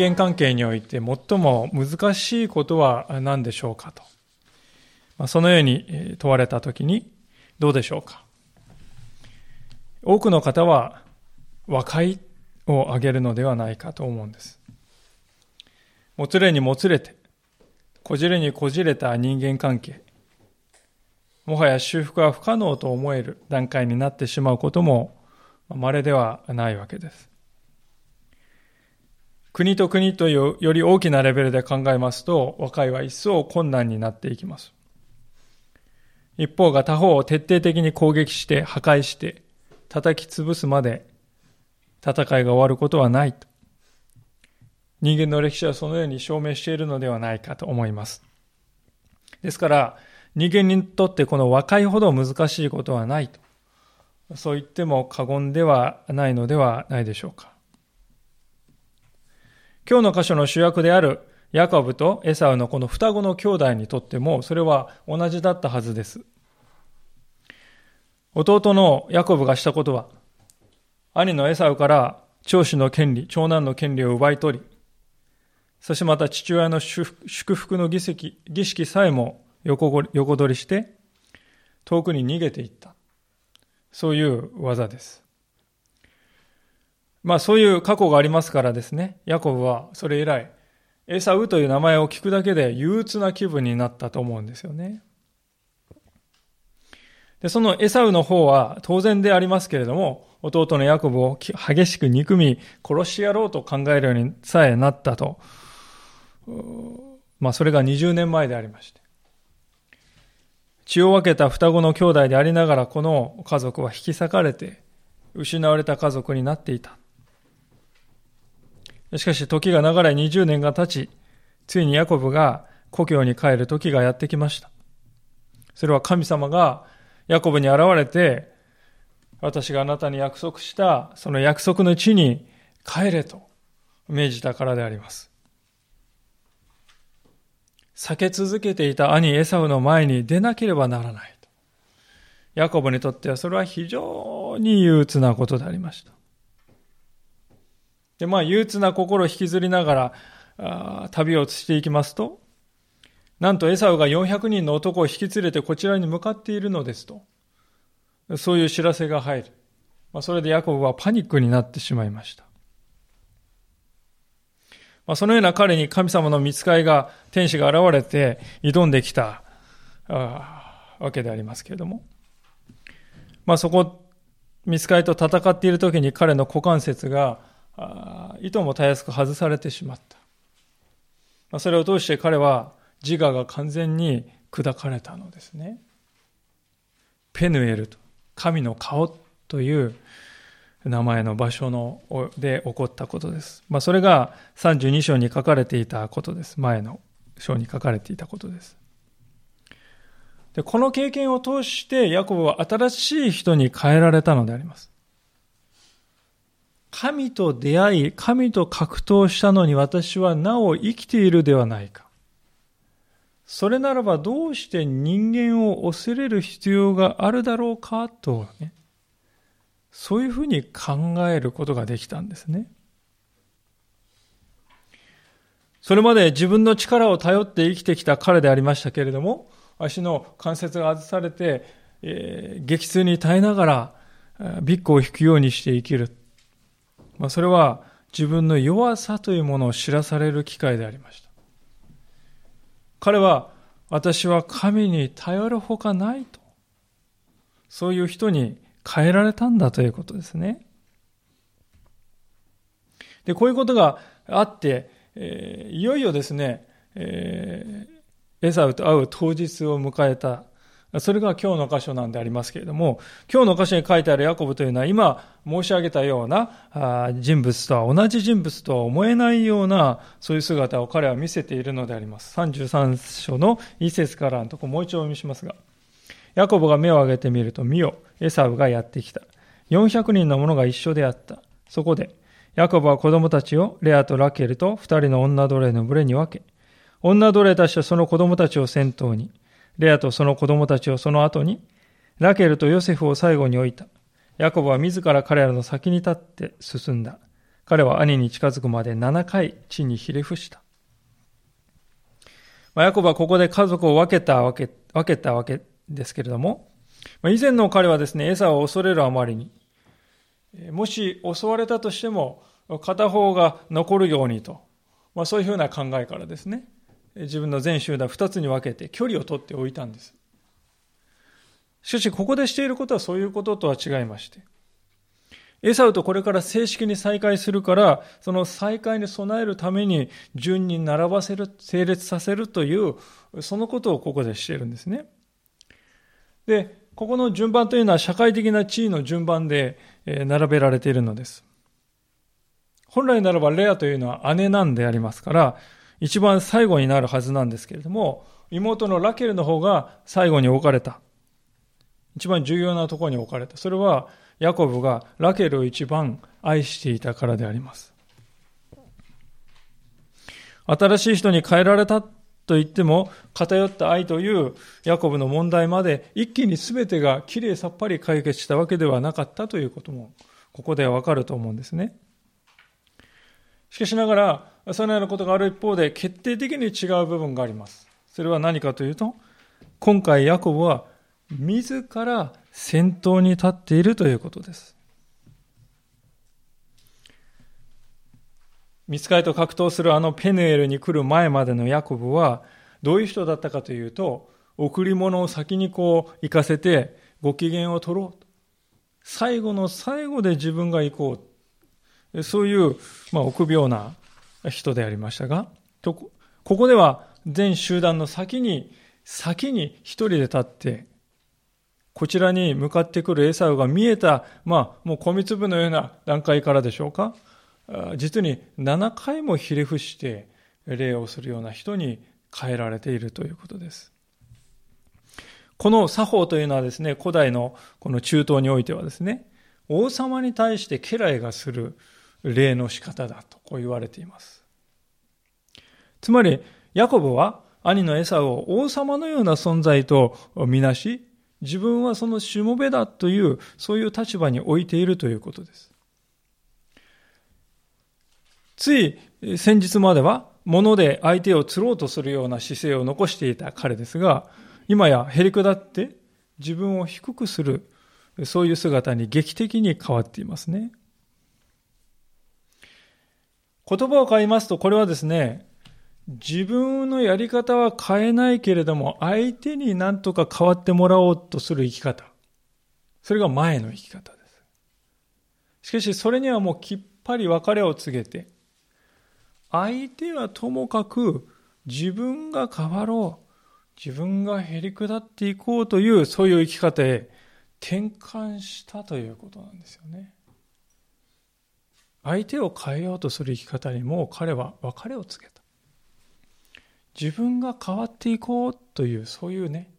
間関係において最も難しいことは何でしょうかと。まあ、そのように問われたときにどうでしょうか。多くの方は和解を挙げるのではないかと思うんです。もつれにもつれて、こじれにこじれた人間関係、もはや修復は不可能と思える段階になってしまうことも稀ではないわけです。国と国というより大きなレベルで考えますと、和解は一層困難になっていきます。一方が他方を徹底的に攻撃して破壊して叩き潰すまで戦いが終わることはないと。人間の歴史はそのように証明しているのではないかと思います。ですから、人間にとってこの和解ほど難しいことはないと。そう言っても過言ではないのではないでしょうか。今日の箇所の主役であるヤコブとエサウのこの双子の兄弟にとってもそれは同じだったはずです。弟のヤコブがしたことは、兄のエサウから長子の権利、長男の権利を奪い取り、そしてまた父親の祝福の儀式儀式さえも横横取りして、遠くに逃げていった。そういう技です。まあそういう過去がありますからですね、ヤコブはそれ以来、エサウという名前を聞くだけで憂鬱な気分になったと思うんですよね。で、そのエサウの方は当然でありますけれども、弟のヤコブを激しく憎み、殺しやろうと考えるようにさえなったと。まあそれが20年前でありまして。血を分けた双子の兄弟でありながら、この家族は引き裂かれて、失われた家族になっていた。しかし時が流れ20年が経ち、ついにヤコブが故郷に帰る時がやってきました。それは神様がヤコブに現れて、私があなたに約束したその約束の地に帰れと命じたからであります。避け続けていた兄エサウの前に出なければならない。ヤコブにとってはそれは非常に憂鬱なことでありました。で、まあ憂鬱な心を引きずりながら旅をしていきますと、なんとエサウが400人の男を引き連れてこちらに向かっているのですと。そういう知らせが入る。まあ、それでヤコブはパニックになってしまいました。まあ、そのような彼に神様の見つかいが、天使が現れて挑んできたわけでありますけれども。まあ、そこ、見つかいと戦っている時に彼の股関節が、いともたやすく外されてしまった。ま、それを通して彼は自我が完全に砕かれたのですね。ペヌエルと、神の顔という名前の場所ので起こったことです。まあ、それが32章に書かれていたことです。前の章に書かれていたことです。でこの経験を通して、ヤコブは新しい人に変えられたのであります。神と出会い、神と格闘したのに私はなお生きているではないか。それならばどうして人間を恐れる必要があるだろうかとね、そういうふうに考えることができたんですね。それまで自分の力を頼って生きてきた彼でありましたけれども、足の関節が外されて、えー、激痛に耐えながら、ビッグを引くようにして生きる。まあ、それは自分の弱さというものを知らされる機会でありました。彼は私は神に頼るほかないと。そういう人に変えられたんだということですね。で、こういうことがあって、えー、いよいよですね、えー、エサウと会う当日を迎えたそれが今日の箇所なんでありますけれども、今日の箇所に書いてあるヤコブというのは今申し上げたような人物とは同じ人物とは思えないようなそういう姿を彼は見せているのであります。33章の一節からのとこもう一度お見せしますが、ヤコブが目を上げてみると、見よ、エサウがやってきた。400人の者が一緒であった。そこで、ヤコブは子供たちをレアとラケルと二人の女奴隷の群れに分け、女奴隷たちとその子供たちを先頭に、レアとその子供たちをその後に、ラケルとヨセフを最後に置いた。ヤコブは自ら彼らの先に立って進んだ。彼は兄に近づくまで7回地にひれ伏した。まあ、ヤコブはここで家族を分けたわけ、分けたわけですけれども、まあ、以前の彼はですね、エサを恐れるあまりに、もし襲われたとしても、片方が残るようにと、まあ、そういうふうな考えからですね、自分の全集団2つに分けて距離を取っておいたんです。しかし、ここでしていることはそういうこととは違いまして、エサウとこれから正式に再会するから、その再会に備えるために順に並ばせる、整列させるという、そのことをここでしているんですね。で、ここの順番というのは社会的な地位の順番で並べられているのです。本来ならばレアというのは姉なんでありますから、一番最後になるはずなんですけれども、妹のラケルの方が最後に置かれた。一番重要なところに置かれた。それはヤコブがラケルを一番愛していたからであります。新しい人に変えられたと言っても、偏った愛というヤコブの問題まで一気に全てがきれいさっぱり解決したわけではなかったということも、ここではわかると思うんですね。しかしながら、そのようなことがある一方で、決定的に違う部分があります。それは何かというと、今回ヤコブは自ら先頭に立っているということです。見つかりと格闘するあのペヌエルに来る前までのヤコブはどういう人だったかというと、贈り物を先にこう行かせてご機嫌を取ろうと。最後の最後で自分が行こう。そういう、まあ、臆病な人でありましたが、ここでは全集団の先に、先に一人で立って、こちらに向かってくるエサウが見えた、まあ、もう米粒のような段階からでしょうか。実に7回もひれ伏して礼をするような人に変えられているということです。この作法というのはですね、古代のこの中東においてはですね、王様に対して家来がする礼の仕方だとこう言われています。つまり、ヤコブは兄のエサを王様のような存在とみなし、自分はそのしもべだという、そういう立場に置いているということです。つい先日までは物で相手を釣ろうとするような姿勢を残していた彼ですが、今やへりくだって自分を低くする、そういう姿に劇的に変わっていますね。言葉を変えますと、これはですね、自分のやり方は変えないけれども、相手に何とか変わってもらおうとする生き方。それが前の生き方です。しかし、それにはもうきっぱり別れを告げて、相手はともかく自分が変わろう。自分が減り下っていこうという、そういう生き方へ転換したということなんですよね。相手を変えようとする生き方にも彼は別れを告げた。自分が変わっていこうというそういうね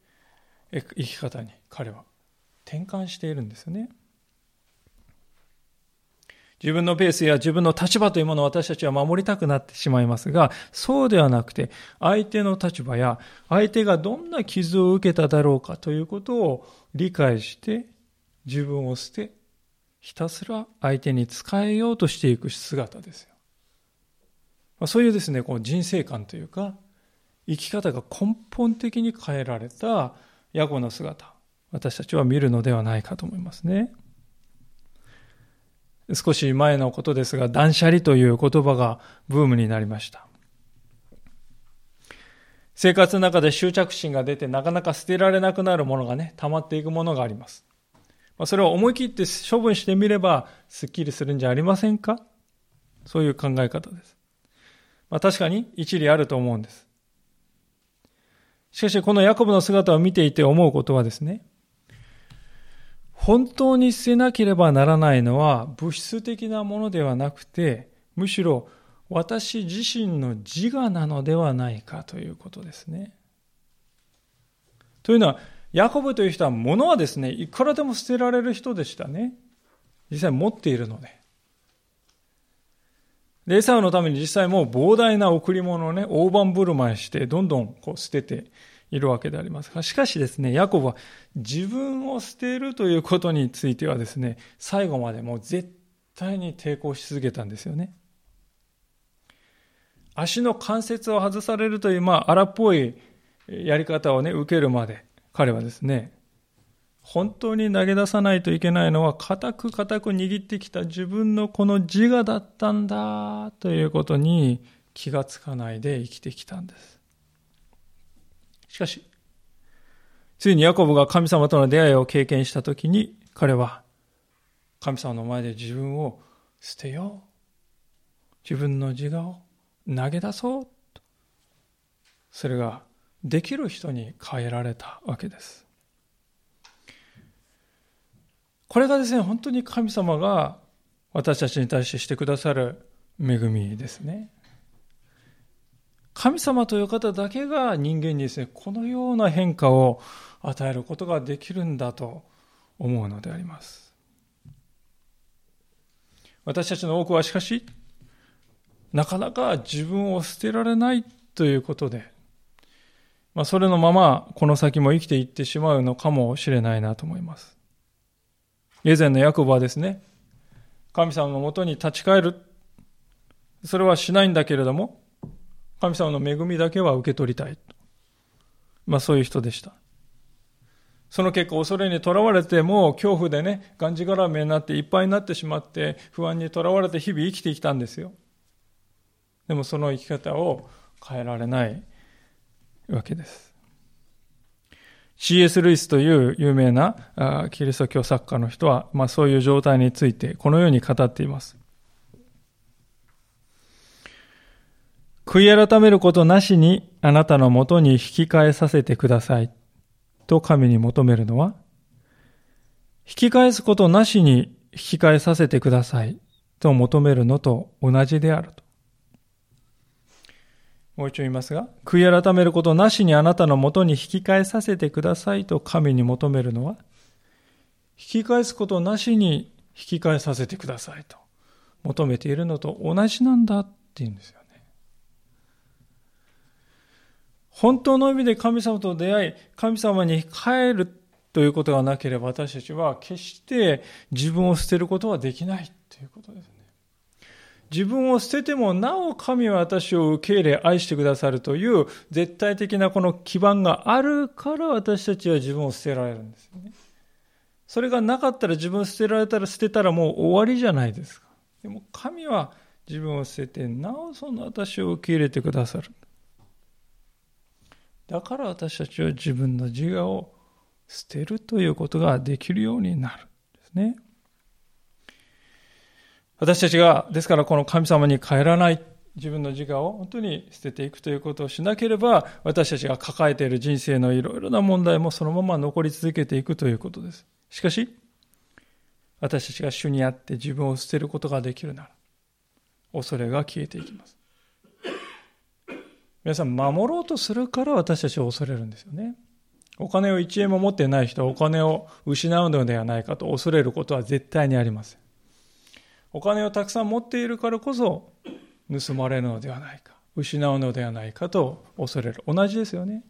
生き方に彼は転換しているんですね自分のペースや自分の立場というものを私たちは守りたくなってしまいますが、そうではなくて、相手の立場や相手がどんな傷を受けただろうかということを理解して、自分を捨て、ひたすら相手に仕えようとしていく姿ですよ。まあそういうですね、こう人生観というか、生き方が根本的に変えられた野暮な姿、私たちは見るのではないかと思いますね。少し前のことですが、断捨離という言葉がブームになりました。生活の中で執着心が出てなかなか捨てられなくなるものがね、溜まっていくものがあります。それを思い切って処分してみれば、すっきりするんじゃありませんか？そういう考え方です。まあ、確かに一理あると思うんです。しかし、このヤコブの姿を見ていて思うことはですね、本当に捨てなければならないのは物質的なものではなくて、むしろ私自身の自我なのではないかということですね。というのは、ヤコブという人は物はですね、いくらでも捨てられる人でしたね。実際持っているので。で、エサウのために実際もう膨大な贈り物をね、大盤振る舞いして、どんどんこう捨てているわけでありますが、しかしですね、ヤコブは自分を捨てるということについてはですね、最後までもう絶対に抵抗し続けたんですよね。足の関節を外されるという、まあ、荒っぽいやり方をね、受けるまで、彼はですね、本当に投げ出さないといけないのは、固く固く握ってきた自分のこの自我だったんだ、ということに気がつかないで生きてきたんです。しかし、ついにヤコブが神様との出会いを経験したときに、彼は、神様の前で自分を捨てよう。自分の自我を投げ出そう。それができる人に変えられたわけです。これがですね、本当に神様が私たちに対してしてくださる恵みですね。神様という方だけが人間にですね、このような変化を与えることができるんだと思うのであります。私たちの多くはしかし、なかなか自分を捨てられないということで、まあ、それのままこの先も生きていってしまうのかもしれないなと思います。以前のヤコブはですね、神様のもとに立ち返る。それはしないんだけれども、神様の恵みだけは受け取りたい。まあそういう人でした。その結果、恐れにとらわれて、もう恐怖でね、がんじがらめになっていっぱいになってしまって、不安にとらわれて日々生きてきたんですよ。でもその生き方を変えられないわけです。C.S. ルイスという有名なキリスト教作家の人は、まあ、そういう状態についてこのように語っています。悔い改めることなしにあなたのもとに引き返させてくださいと神に求めるのは、引き返すことなしに引き返させてくださいと求めるのと同じであると。もう一度言いますが、悔い改めることなしにあなたのもとに引き返させてくださいと神に求めるのは、引き返すことなしに引き返させてくださいと求めているのと同じなんだって言うんですよね。本当の意味で神様と出会い、神様に帰るということがなければ私たちは決して自分を捨てることはできないということです。自分を捨ててもなお神は私を受け入れ愛してくださるという絶対的なこの基盤があるから私たちは自分を捨てられるんですよね。それがなかったら自分を捨てられたら捨てたらもう終わりじゃないですか。でも神は自分を捨ててなおその私を受け入れてくださる。だから私たちは自分の自我を捨てるということができるようになるんですね。私たちが、ですからこの神様に帰らない自分の自我を本当に捨てていくということをしなければ、私たちが抱えている人生のいろいろな問題もそのまま残り続けていくということです。しかし、私たちが主にあって自分を捨てることができるなら、恐れが消えていきます。皆さん、守ろうとするから私たちを恐れるんですよね。お金を1円も持ってない人はお金を失うのではないかと恐れることは絶対にありません。お金をたくさん持っているからこそ盗まれるのではないか、失うのではないかと恐れる。同じですよね。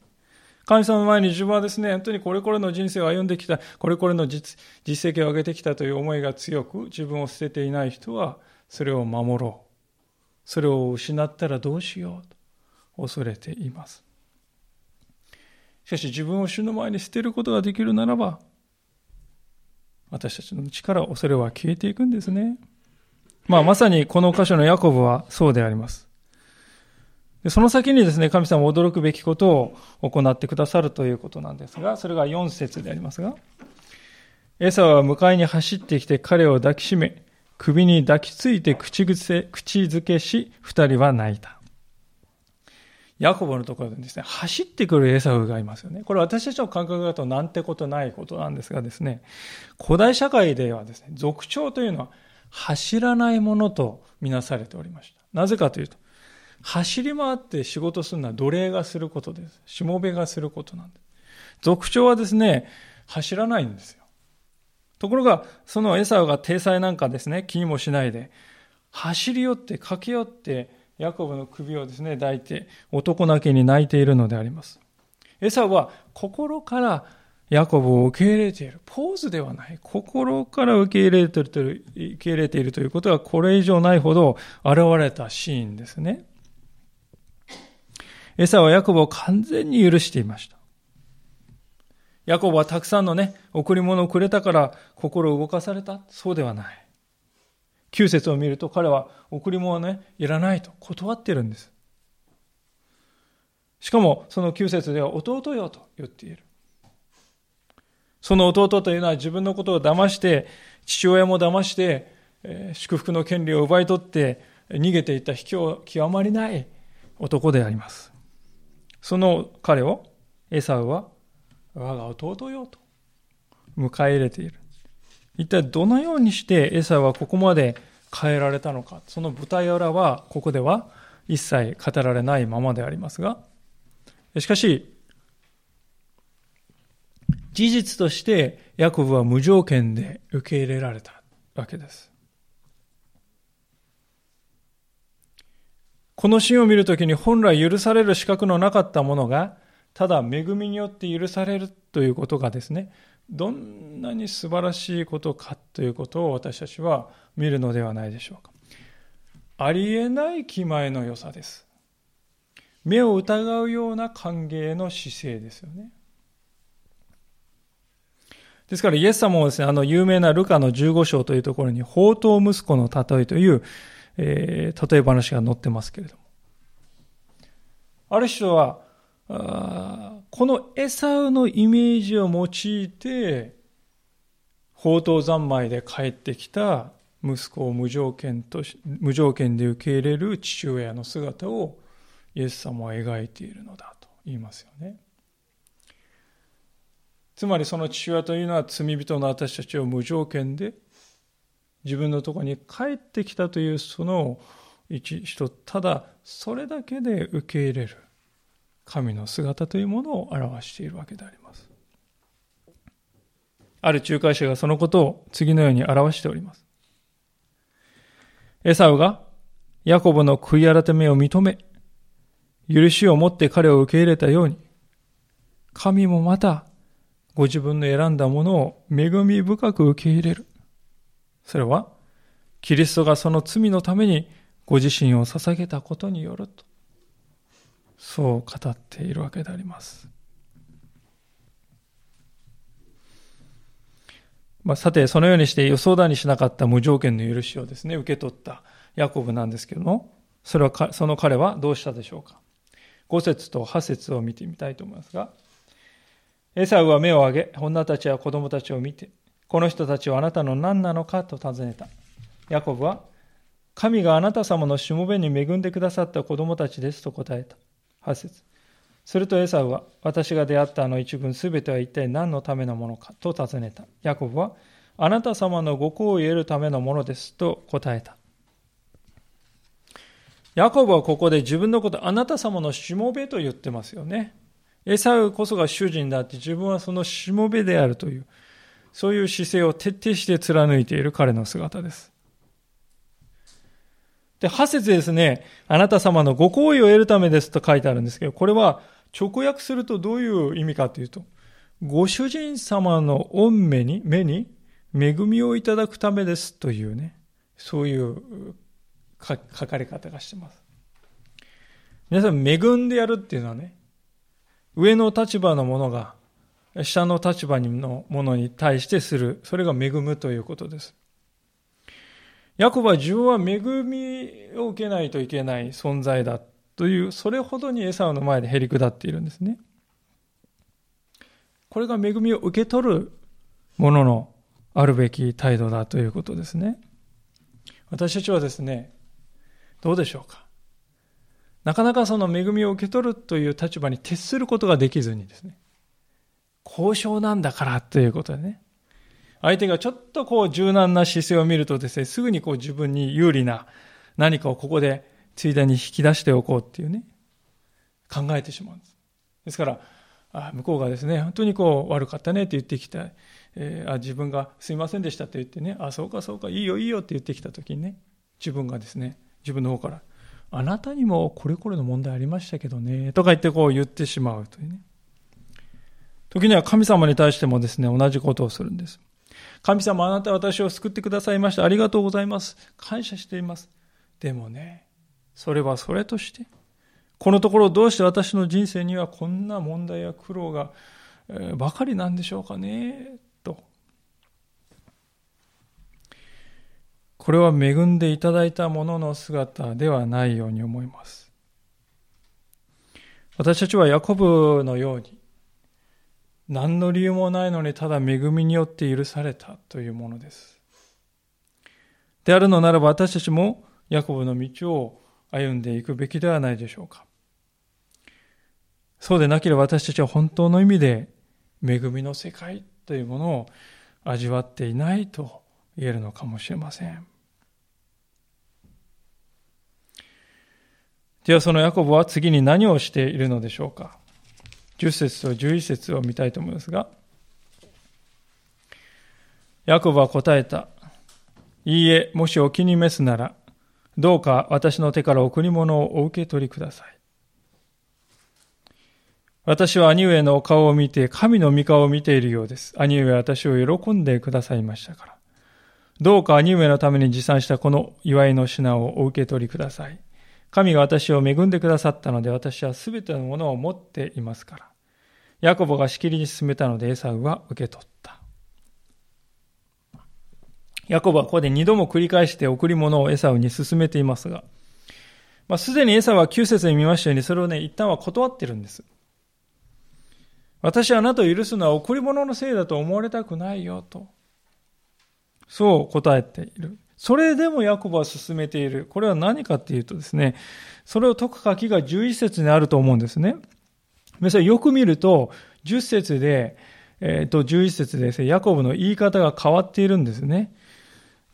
神様の前に自分はですね、本当にこれこれの人生を歩んできた、これこれの実績を上げてきたという思いが強く、自分を捨てていない人は、それを守ろう。それを失ったらどうしようと恐れています。しかし自分を主の前に捨てることができるならば、私たちの力、恐れは消えていくんですね。まあ、まさにこの箇所のヤコブはそうであります。その先にですね、神様驚くべきことを行ってくださるということなんですが、それが4節でありますが、エサは迎えに走ってきて彼を抱きしめ、首に抱きついて口癖、口づけし、二人は泣いた。ヤコブのところでですね、走ってくるエサウがいますよね。これ私たちの感覚だとなんてことないことなんですがですね、古代社会ではですね、族長というのは走らないものとみなされておりました。なぜかというと、走り回って仕事するのは奴隷がすることです。しもべがすることなんです。族長はですね、走らないんですよ。ところが、そのエサウが体裁なんかですね、気にもしないで、走り寄って、駆け寄って、ヤコブの首をですね、抱いて、男泣きに泣いているのであります。エサウは心からヤコブを受け入れている。ポーズではない。心から受け入れているという、受け入れているということはこれ以上ないほど現れたシーンですね。エサはヤコブを完全に許していました。ヤコブはたくさんのね、贈り物をくれたから心を動かされた。そうではない。9節を見ると彼は贈り物はね、いらないと断ってるんです。しかもその9節では弟よと言っている。その弟というのは自分のことを騙して、父親も騙して、祝福の権利を奪い取って逃げていった卑怯極まりない男であります。その彼をエサウは我が弟よと迎え入れている。一体どのようにしてエサウはここまで変えられたのか。その舞台裏はここでは一切語られないままでありますが、しかし、事実としてヤコブは無条件で受け入れられたわけです。このシーンを見るときに本来許される資格のなかったものが、ただ恵みによって許されるということがですね、どんなに素晴らしいことかということを私たちは見るのではないでしょうか。ありえない気前の良さです。目を疑うような歓迎の姿勢ですよね。ですからイエス様もですね、あの有名なルカの15章というところに、宝刀息子の例えという、えー、例え話が載ってますけれども。ある人は、このエサウのイメージを用いて、宝刀三昧で帰ってきた息子を無条件と無条件で受け入れる父親の姿をイエス様は描いているのだと言いますよね。つまりその父親というのは罪人の私たちを無条件で自分のところに帰ってきたというその一人ただそれだけで受け入れる神の姿というものを表しているわけであります。ある仲介者がそのことを次のように表しております。エサウがヤコブの悔い改めを認め、許しを持って彼を受け入れたように、神もまたご自分の選んだものを恵み深く受け入れる。それは、キリストがその罪のためにご自身を捧げたことによると、そう語っているわけであります。まあ、さて、そのようにして予想だにしなかった無条件の許しをですね、受け取ったヤコブなんですけども、それは、その彼はどうしたでしょうか。5節と8節を見てみたいと思いますが、エサウは目を上げ、女たちや子供たちを見て、この人たちはあなたの何なのかと尋ねた。ヤコブは、神があなた様のしもべに恵んでくださった子供たちですと答えた。8節するとエサウは、私が出会ったあの一群すべては一体何のためのものかと尋ねた。ヤコブは、あなた様のご好を得るためのものですと答えた。ヤコブはここで自分のこと、あなた様のしもべと言ってますよね。エサウこそが主人だって自分はそのしもべであるという、そういう姿勢を徹底して貫いている彼の姿です。で、8節ですね、あなた様のご好意を得るためですと書いてあるんですけど、これは直訳するとどういう意味かというと、ご主人様の御目に、目に恵みをいただくためですというね、そういう書かれ方がしてます。皆さん、恵んでやるっていうのはね、上の立場のものが下の立場のものに対してする。それが恵むということです。ヤコブは自分は恵みを受けないといけない存在だという、それほどにエサウの前でへり下っているんですね。これが恵みを受け取るもののあるべき態度だということですね。私たちはですね、どうでしょうか？なかなかその恵みを受け取るという立場に徹することができずにですね、交渉なんだからということでね、相手がちょっとこう柔軟な姿勢を見るとですね、すぐにこう自分に有利な何かをここでついでに引き出しておこうっていうね、考えてしまうんです。ですから、あ向こうがですね、本当にこう悪かったねって言ってきた、えー、あ自分がすいませんでしたって言ってね、あ、そうかそうか、いいよいいよって言ってきたときにね、自分がですね、自分の方から、あなたにもこれこれの問題ありましたけどね、とか言ってこう言ってしまうというね。時には神様に対してもですね、同じことをするんです。神様あなたは私を救ってくださいました。ありがとうございます。感謝しています。でもね、それはそれとして、このところどうして私の人生にはこんな問題や苦労がばかりなんでしょうかね、と。これは恵んでいただいたものの姿ではないように思います。私たちはヤコブのように、何の理由もないのにただ恵みによって許されたというものです。であるのならば私たちもヤコブの道を歩んでいくべきではないでしょうか。そうでなければ私たちは本当の意味で恵みの世界というものを味わっていないと言えるのかもしれません。ではそのヤコブは次に何をしているのでしょうか？10節と11節を見たいと思いますが、ヤコブは答えた。いいえ、もしお気に召すなら、どうか私の手から贈り物をお受け取りください。私は兄上のお顔を見て、神の御顔を見ているようです。兄上は私を喜んでくださいましたから。どうか兄上のために持参したこの祝いの品をお受け取りください。神が私を恵んでくださったので、私はすべてのものを持っていますから。ヤコボがしきりに進めたのでエサウは受け取った。ヤコブはここで二度も繰り返して贈り物をエサウに進めていますが、まあ、すでにエサウは9節に見ましたように、それをね、一旦は断ってるんです。私はあなたを許すのは贈り物のせいだと思われたくないよと。そう答えている。それでもヤコブは進めている。これは何かっていうとですね、それを解く書きが11節にあると思うんですね。皆さんよく見ると、10節で、えっ、ー、と、11節でですね、ヤコブの言い方が変わっているんですね。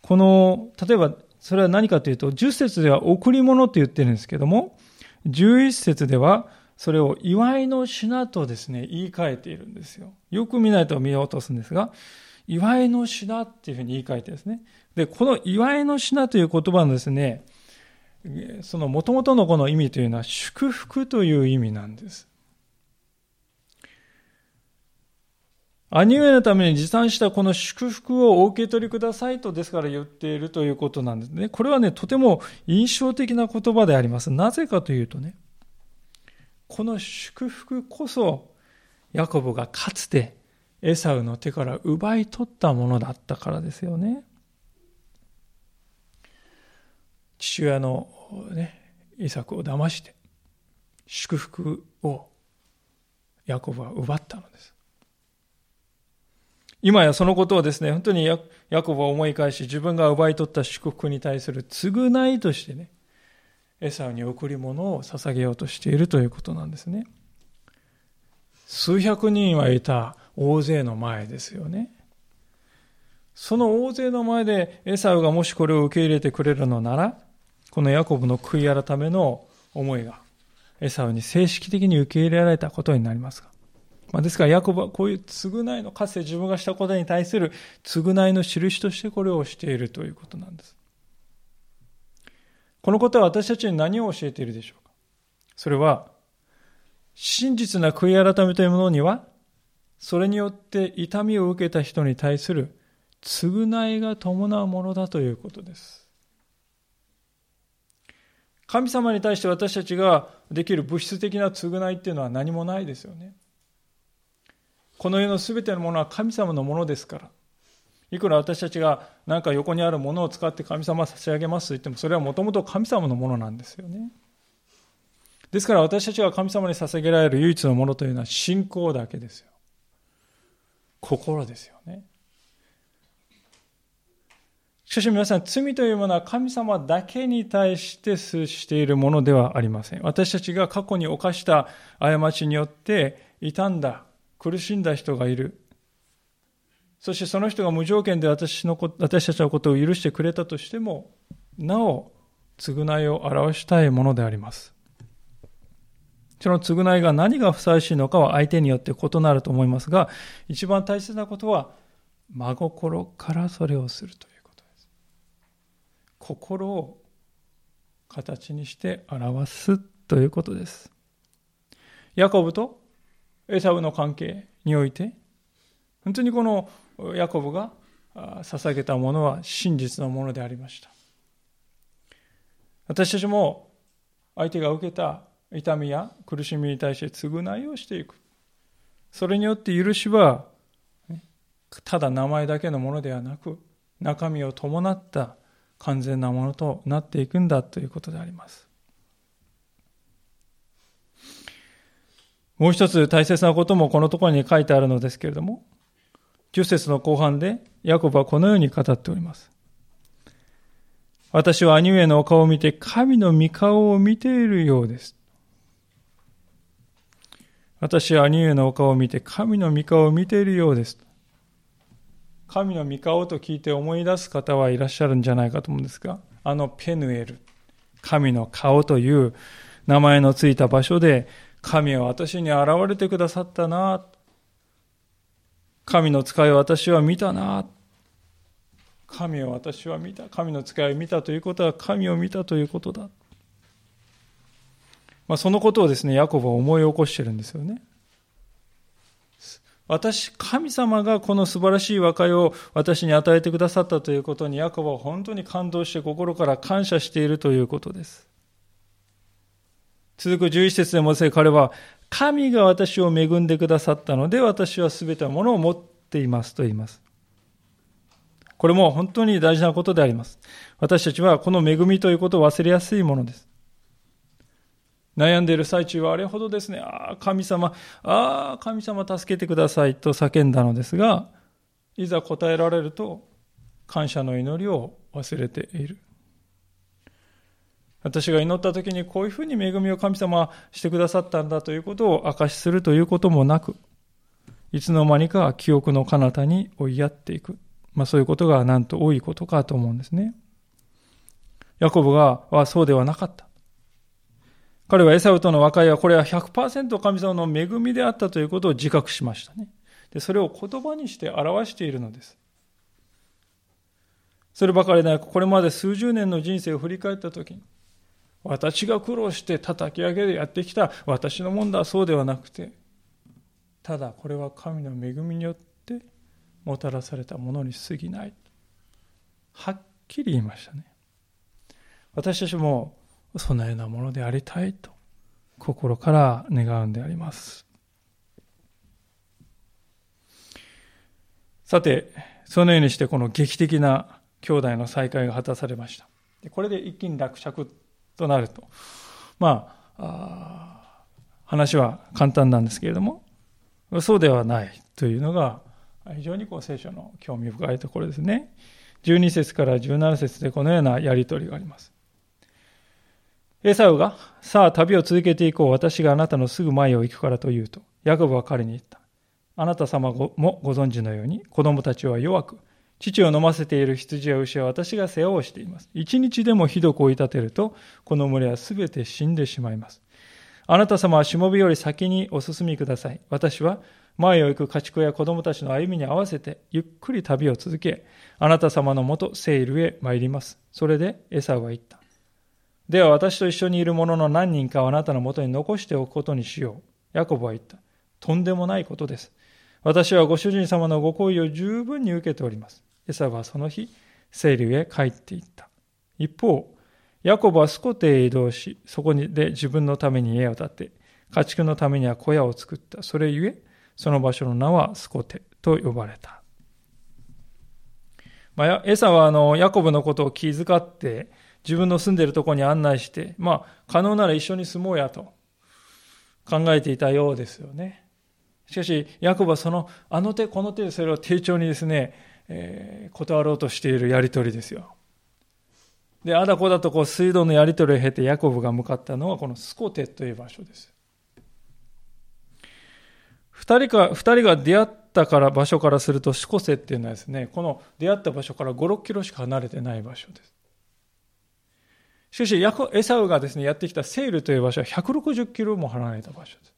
この、例えば、それは何かというと、10節では贈り物って言ってるんですけども、11節では、それを祝いの品とですね、言い換えているんですよ。よく見ないと見落とすんですが、祝いの品っていうふうに言い換えてですね。で、この祝いの品という言葉のですね、その元々のこの意味というのは祝福という意味なんです。兄上のために持参したこの祝福をお受け取りくださいとですから言っているということなんですね。これはね、とても印象的な言葉であります。なぜかというとね、この祝福こそ、ヤコブがかつてエサウの手から奪い取ったものだったからですよね。父親のね、イサクを騙して、祝福をヤコブは奪ったのです。今やそのことをですね、本当にヤコブは思い返し、自分が奪い取った祝福に対する償いとしてね、エサウに贈り物を捧げようとしているということなんですね。数百人はいた大勢の前ですよね。その大勢の前でエサウがもしこれを受け入れてくれるのなら、このヤコブの悔い改めの思いがエサウに正式的に受け入れられたことになりますが。まあ、ですから、ヤコブはこういう償いの、かつて自分がしたことに対する償いの印としてこれをしているということなんです。このことは私たちに何を教えているでしょうかそれは、真実な悔い改めというものには、それによって痛みを受けた人に対する償いが伴うものだということです。神様に対して私たちができる物質的な償いっていうのは何もないですよね。この世の全てのものは神様のものですから。いくら私たちが何か横にあるものを使って神様差し上げますと言っても、それはもともと神様のものなんですよね。ですから私たちが神様に捧げられる唯一のものというのは信仰だけですよ。心ですよね。しかし皆さん、罪というものは神様だけに対してしているものではありません。私たちが過去に犯した過ちによって傷んだ苦しんだ人がいる。そしてその人が無条件で私のこ私たちのことを許してくれたとしても、なお、償いを表したいものであります。その償いが何がふさわしいのかは相手によって異なると思いますが、一番大切なことは、真心からそれをするということです。心を形にして表すということです。ヤコブとエサウの関係、において、本当にこのヤコブが捧げたものは真実のものでありました。私たちも相手が受けた痛みや苦しみに対して償いをしていく。それによって許しは、ただ名前だけのものではなく、中身を伴った完全なものとなっていくんだということであります。もう一つ大切なこともこのところに書いてあるのですけれども、10節の後半でヤコブはこのように語っております。私は兄上のお顔を見て神の御顔を見ているようです。私は兄上のお顔を見て神の御顔を見ているようです。神の御顔と聞いて思い出す方はいらっしゃるんじゃないかと思うんですが、あのペヌエル、神の顔という名前のついた場所で、神は私に現れてくださったな。神の使いを私は見たな。神を私は見た。神の使いを見たということは神を見たということだ。まあ、そのことをですね、ヤコブは思い起こしてるんですよね。私、神様がこの素晴らしい和解を私に与えてくださったということに、ヤコブは本当に感動して心から感謝しているということです。続く11節でもですね、彼は、神が私を恵んでくださったので、私は全てのものを持っていますと言います。これも本当に大事なことであります。私たちはこの恵みということを忘れやすいものです。悩んでいる最中はあれほどですね、ああ、神様、ああ、神様助けてくださいと叫んだのですが、いざ答えられると、感謝の祈りを忘れている。私が祈った時にこういうふうに恵みを神様はしてくださったんだということを証しするということもなく、いつの間にか記憶の彼方に追いやっていく。まあそういうことがなんと多いことかと思うんですね。ヤコブがはそうではなかった。彼はエサウとの和解はこれは100%神様の恵みであったということを自覚しましたね。で、それを言葉にして表しているのです。そればかりでなく、これまで数十年の人生を振り返ったときに、私が苦労して叩き上げでやってきた私のもんだそうではなくて、ただこれは神の恵みによってもたらされたものに過ぎない。はっきり言いましたね。私たちもそのようなものでありたいと心から願うんであります。さて、そのようにしてこの劇的な兄弟の再会が果たされました。これで一気に落着となると。まあ、話は簡単なんですけれども、そうではないというのが非常にこう聖書の興味深いところですね。12節から17節でこのようなやりとりがあります。エサウが、さあ旅を続けていこう。私があなたのすぐ前を行くからと言うと、ヤコブは彼に言った。あなた様もご存知のように、子供たちは弱く、父を飲ませている羊や牛は私が世話をしています。一日でもひどく追い立てると、この群れはすべて死んでしまいます。あなた様はしもべより先にお進みください。私は前を行く家畜や子供たちの歩みに合わせて、ゆっくり旅を続け、あなた様のもと、セイルへ参ります。それでエサウは言った。では私と一緒にいる者の何人かをあなたのもとに残しておくことにしよう。ヤコブは言った。とんでもないことです。私はご主人様のご好意を十分に受けております。エサはその日、セイルへ帰っていった。一方、ヤコブはスコテへ移動し、そこで自分のために家を建て、家畜のためには小屋を作った。それゆえ、その場所の名はスコテと呼ばれた。まあ、エサはあのヤコブのことを気遣って、自分の住んでいるところに案内して、まあ、可能なら一緒に住もうやと考えていたようですよね。しかし、ヤコブはその、あの手この手でそれを丁重にですね、えー、断ろうとしているやりとりですよ。で、あだこだとこう水道のやりとりを経てヤコブが向かったのはこのスコテという場所です。二人か、二人が出会ったから場所からするとスコセっていうのはですね、この出会った場所から5、6キロしか離れてない場所です。しかし、エサウがですね、やってきたセールという場所は160キロも離れた場所です。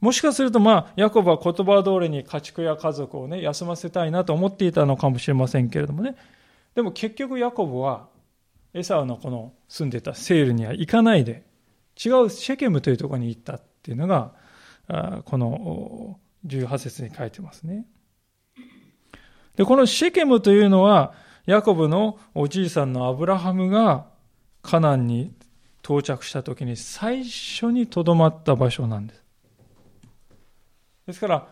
もしかすると、まあ、ヤコブは言葉通りに家畜や家族をね、休ませたいなと思っていたのかもしれませんけれどもね。でも結局ヤコブは、エサウのこの住んでたセールには行かないで、違うシェケムというところに行ったっていうのが、この18節に書いてますね。で、このシェケムというのは、ヤコブのおじいさんのアブラハムがカナンに到着した時に最初にとどまった場所なんです。ですから、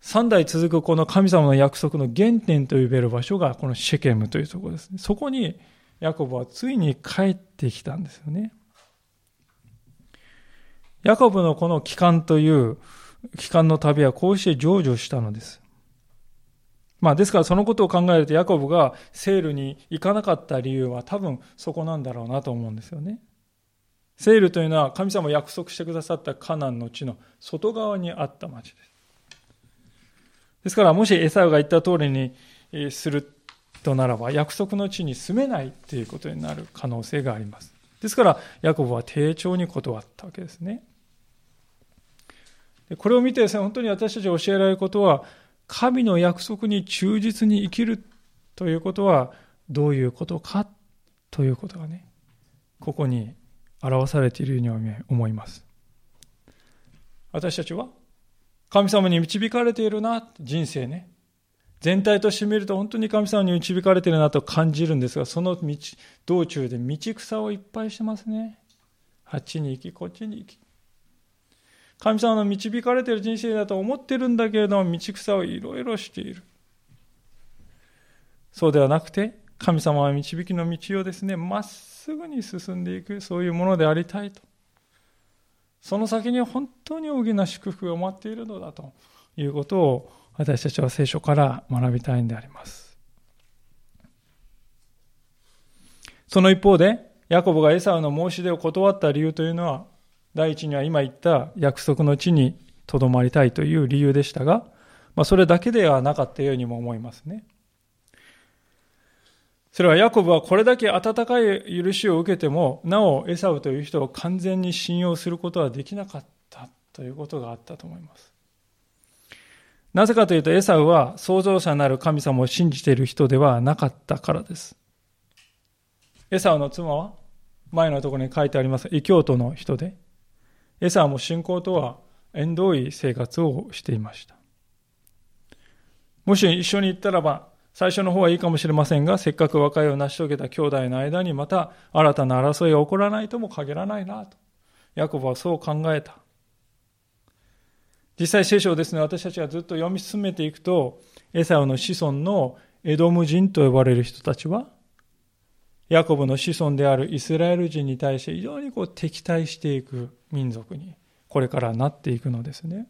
三代続くこの神様の約束の原点と呼べる場所がこのシェケムというところですね。そこにヤコブはついに帰ってきたんですよね。ヤコブのこの帰還という帰還の旅はこうして成就したのです。まあですからそのことを考えるとヤコブがセールに行かなかった理由は多分そこなんだろうなと思うんですよね。セールというのは神様約束してくださったカナンの地の外側にあった町です。ですからもしエサウが言った通りにするとならば約束の地に住めないということになる可能性があります。ですからヤコブは丁重に断ったわけですね。これを見てですね、本当に私たちが教えられることは、神の約束に忠実に生きるということはどういうことかということがね、ここに表されているように思います。私たちは神様に導かれているな、人生ね。全体として見ると本当に神様に導かれているなと感じるんですが、その道、道中で道草をいっぱいしてますね。あっちに行き、こっちに行き。神様の導かれている人生だと思ってるんだけれども、道草をいろいろしている。そうではなくて、神様は導きの道をですね、まっすぐに進んでいく、そういうものでありたいと。その先に本当に大きな祝福が待っているのだということを私たちは聖書から学びたいんであります。その一方で、ヤコブがエサウの申し出を断った理由というのは、第一には今言った約束の地にとどまりたいという理由でしたが、まあ、それだけではなかったようにも思いますね。それはヤコブはこれだけ温かい許しを受けても、なおエサウという人を完全に信用することはできなかったということがあったと思います。なぜかというとエサウは創造者なる神様を信じている人ではなかったからです。エサウの妻は前のところに書いてあります異教徒の人で、エサも信仰とは縁遠い生活をしていました。もし一緒に行ったらば、最初の方はいいかもしれませんが、せっかく和解を成し遂げた兄弟の間にまた新たな争いが起こらないとも限らないなと。ヤコブはそう考えた。実際聖書をですね、私たちがずっと読み進めていくと、エサウの子孫のエドム人と呼ばれる人たちは、ヤコブの子孫であるイスラエル人に対して非常にこう敵対していく民族にこれからなっていくのですね。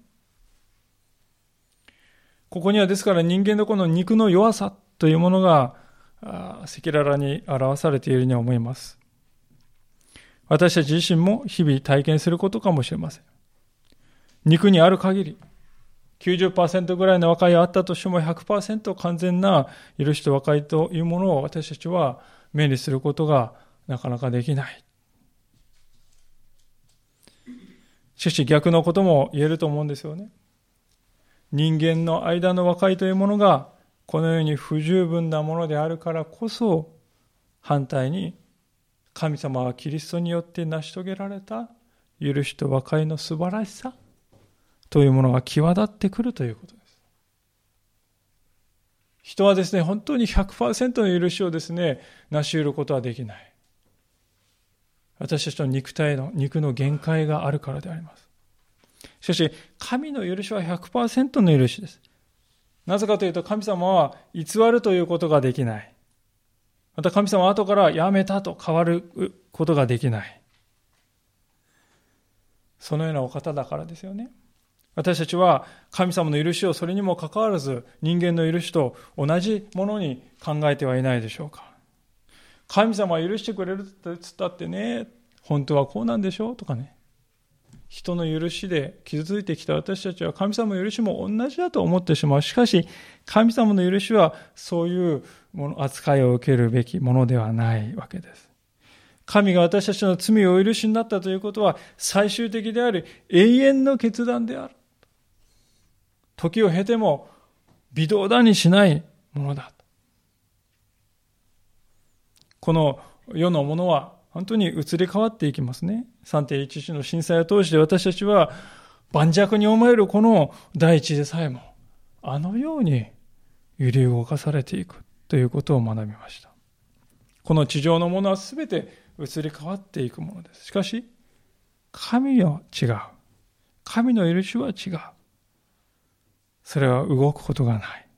ここにはですから人間のこの肉の弱さというものが赤裸々に表されているように思います。私たち自身も日々体験することかもしれません。肉にある限り、90%ぐらいの和解があったとしても100%完全な許しと和解というものを私たちは目にすることがなかなかできない。しかし逆のことも言えると思うんですよね。人間の間の和解というものがこのように不十分なものであるからこそ反対に神様はキリストによって成し遂げられた許しと和解の素晴らしさというものが際立ってくるということです。人はですね、本当に100%の許しをですね、成し得ることはできない。私たちの肉体の、肉の限界があるからであります。しかし、神の許しは100%の許しです。なぜかというと、神様は偽るということができない。また神様は後からやめたと変わることができない。そのようなお方だからですよね。私たちは神様の許しをそれにもかかわらず人間の許しと同じものに考えてはいないでしょうか。神様は許してくれるって言ったってね、本当はこうなんでしょうとかね。人の許しで傷ついてきた私たちは神様の許しも同じだと思ってしまう。しかし、神様の許しはそういうもの扱いを受けるべきものではないわけです。神が私たちの罪をお許しになったということは最終的である永遠の決断である。時を経ても微動だにしないものだ。この世のものは本当に移り変わっていきますね。3.11の震災を通して私たちは盤石に思えるこの大地でさえも、あのように揺り動かされていくということを学びました。この地上のものは全て移り変わっていくものです。しかし、神は違う。神の許しは違う。それは動くことがない。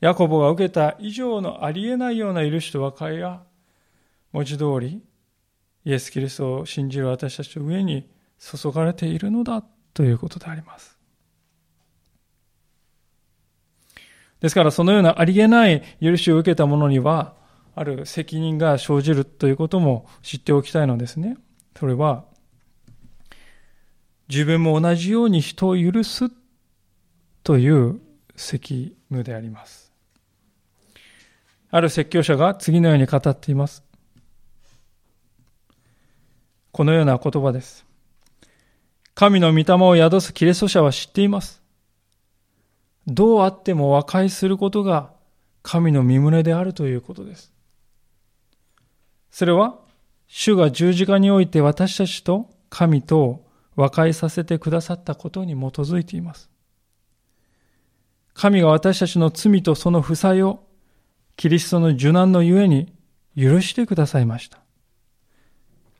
ヤコブが受けた以上のありえないような許しと和解が、文字通り、イエス・キリストを信じる私たちの上に注がれているのだということであります。ですからそのようなありえない許しを受けた者には、ある責任が生じるということも知っておきたいのですね。それは、自分も同じように人を許すという責務であります。ある説教者が次のように語っています。このような言葉です。神の御霊を宿すキリスト者は知っています。どうあっても和解することが神の身旨であるということです。それは、主が十字架において私たちと神と和解させてくださったことに基づいています。神が私たちの罪とその負債をキリストの受難のゆえに許してくださいました。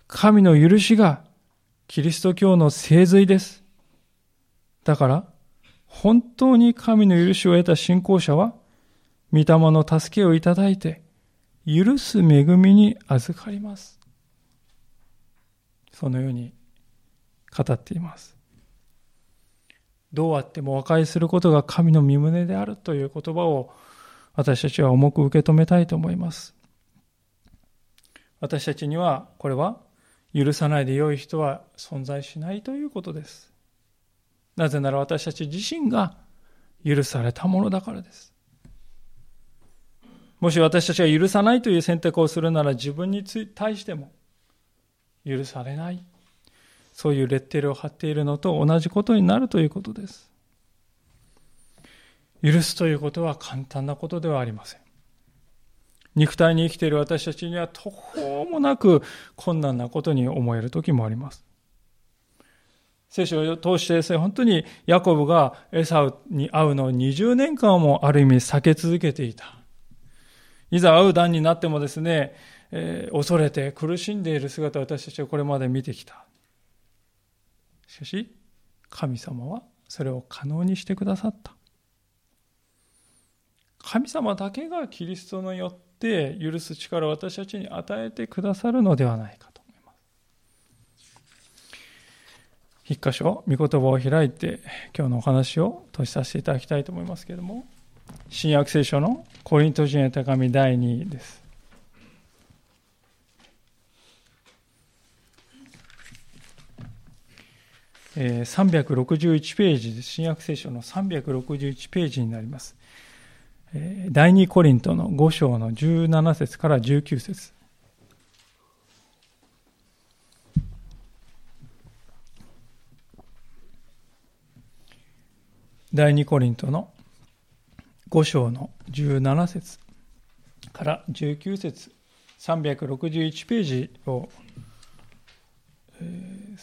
神の許しがキリスト教の聖髄です。だから、本当に神の許しを得た信仰者は、御霊の助けをいただいて、許す恵みに預かります。そのように語っています。どうあっても和解することが神の身旨であるという言葉を私たちは重く受け止めたいと思います。私たちにはこれは許さないで良い人は存在しないということです。なぜなら私たち自身が許されたものだからです。もし私たちが許さないという選択をするなら自分に対しても許されない。そういうレッテルを貼っているのと同じことになるということです。許すということは簡単なことではありません。肉体に生きている私たちには途方もなく困難なことに思える時もあります。聖書を通してですね、本当にヤコブがエサウに会うのを20年間もある意味避け続けていた。いざ会う段になってもですね、えー、恐れて苦しんでいる姿を私たちはこれまで見てきた。しかし、神様はそれを可能にしてくださった。神様だけがキリストによって許す力を私たちに与えてくださるのではないかと思います。一箇所、御言葉を開いて今日のお話を閉じさせていただきたいと思いますけれども、新約聖書のコリント人へ手紙第2です。361ページ。新約聖書の361ページになります。第2コリントの5章の17節から19節第2コリントの5章の17節から19節361ページを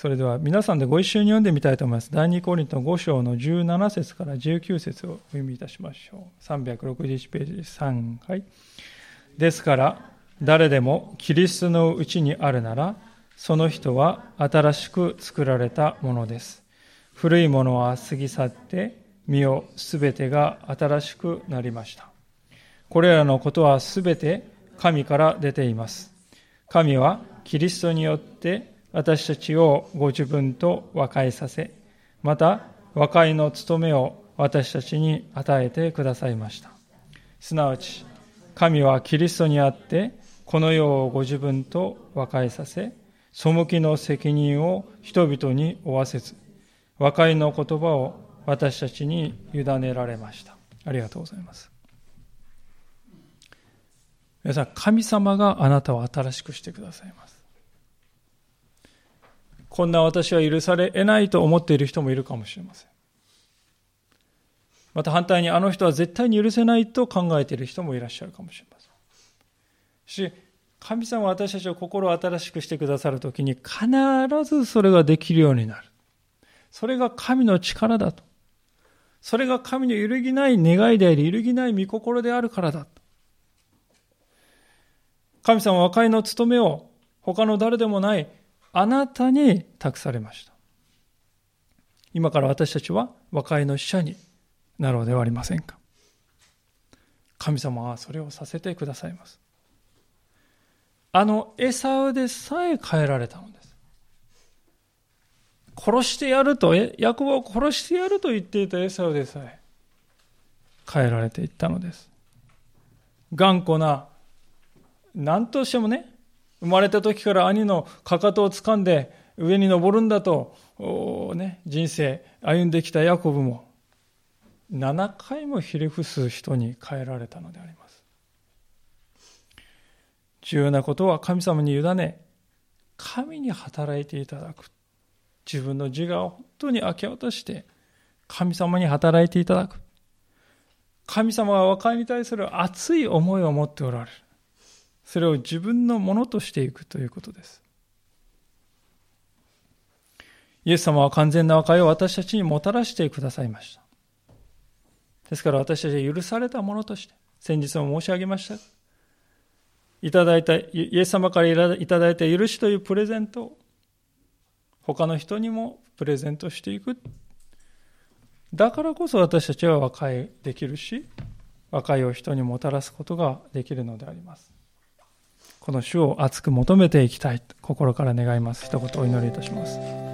それでは皆さんでご一緒に読んでみたいと思います。第2コリント5章の17節から19節をお読みいたしましょう。361ページ3回。ですから、誰でもキリストのうちにあるなら、その人は新しく作られたものです。古いものは過ぎ去って、身をすべてが新しくなりました。これらのことはすべて神から出ています。神はキリストによって私たちをご自分と和解させ、また和解の務めを私たちに与えてくださいました。すなわち、神はキリストにあって、この世をご自分と和解させ、背きの責任を人々に負わせず、和解の言葉を私たちに委ねられました。ありがとうございます。皆さん、神様があなたを新しくしてくださいます。こんな私は許され得ないと思っている人もいるかもしれません。また反対にあの人は絶対に許せないと考えている人もいらっしゃるかもしれません。し、神様は私たちを心を新しくしてくださるときに必ずそれができるようになる。それが神の力だと。それが神の揺るぎない願いであり、揺るぎない御心であるからだと。神様は和解の務めを他の誰でもないあなたに託されました。今から私たちは和解の使者になろうではありませんか。神様はそれをさせてくださいます。あのエサウでさえ変えられたのです。殺してやると、ヤコブを殺してやると言っていたエサウでさえ変えられていったのです。頑固な、何としてもね、生まれた時から兄のかかとを掴んで上に登るんだと、ね、人生歩んできたヤコブも7回もひれ伏す人に変えられたのであります。重要なことは神様に委ね、神に働いていただく。自分の自我を本当に明け渡して、神様に働いていただく。神様は和解に対する熱い思いを持っておられる。それを自分のものとしていくということです。イエス様は完全な和解を私たちにもたらしてくださいました。ですから私たちは許されたものとして、先日も申し上げました。いただいた、イエス様からいただいた許しというプレゼントを他の人にもプレゼントしていく。だからこそ私たちは和解できるし、和解を人にもたらすことができるのであります。この主を熱く求めていきたい心から願います。一言お祈りいたします。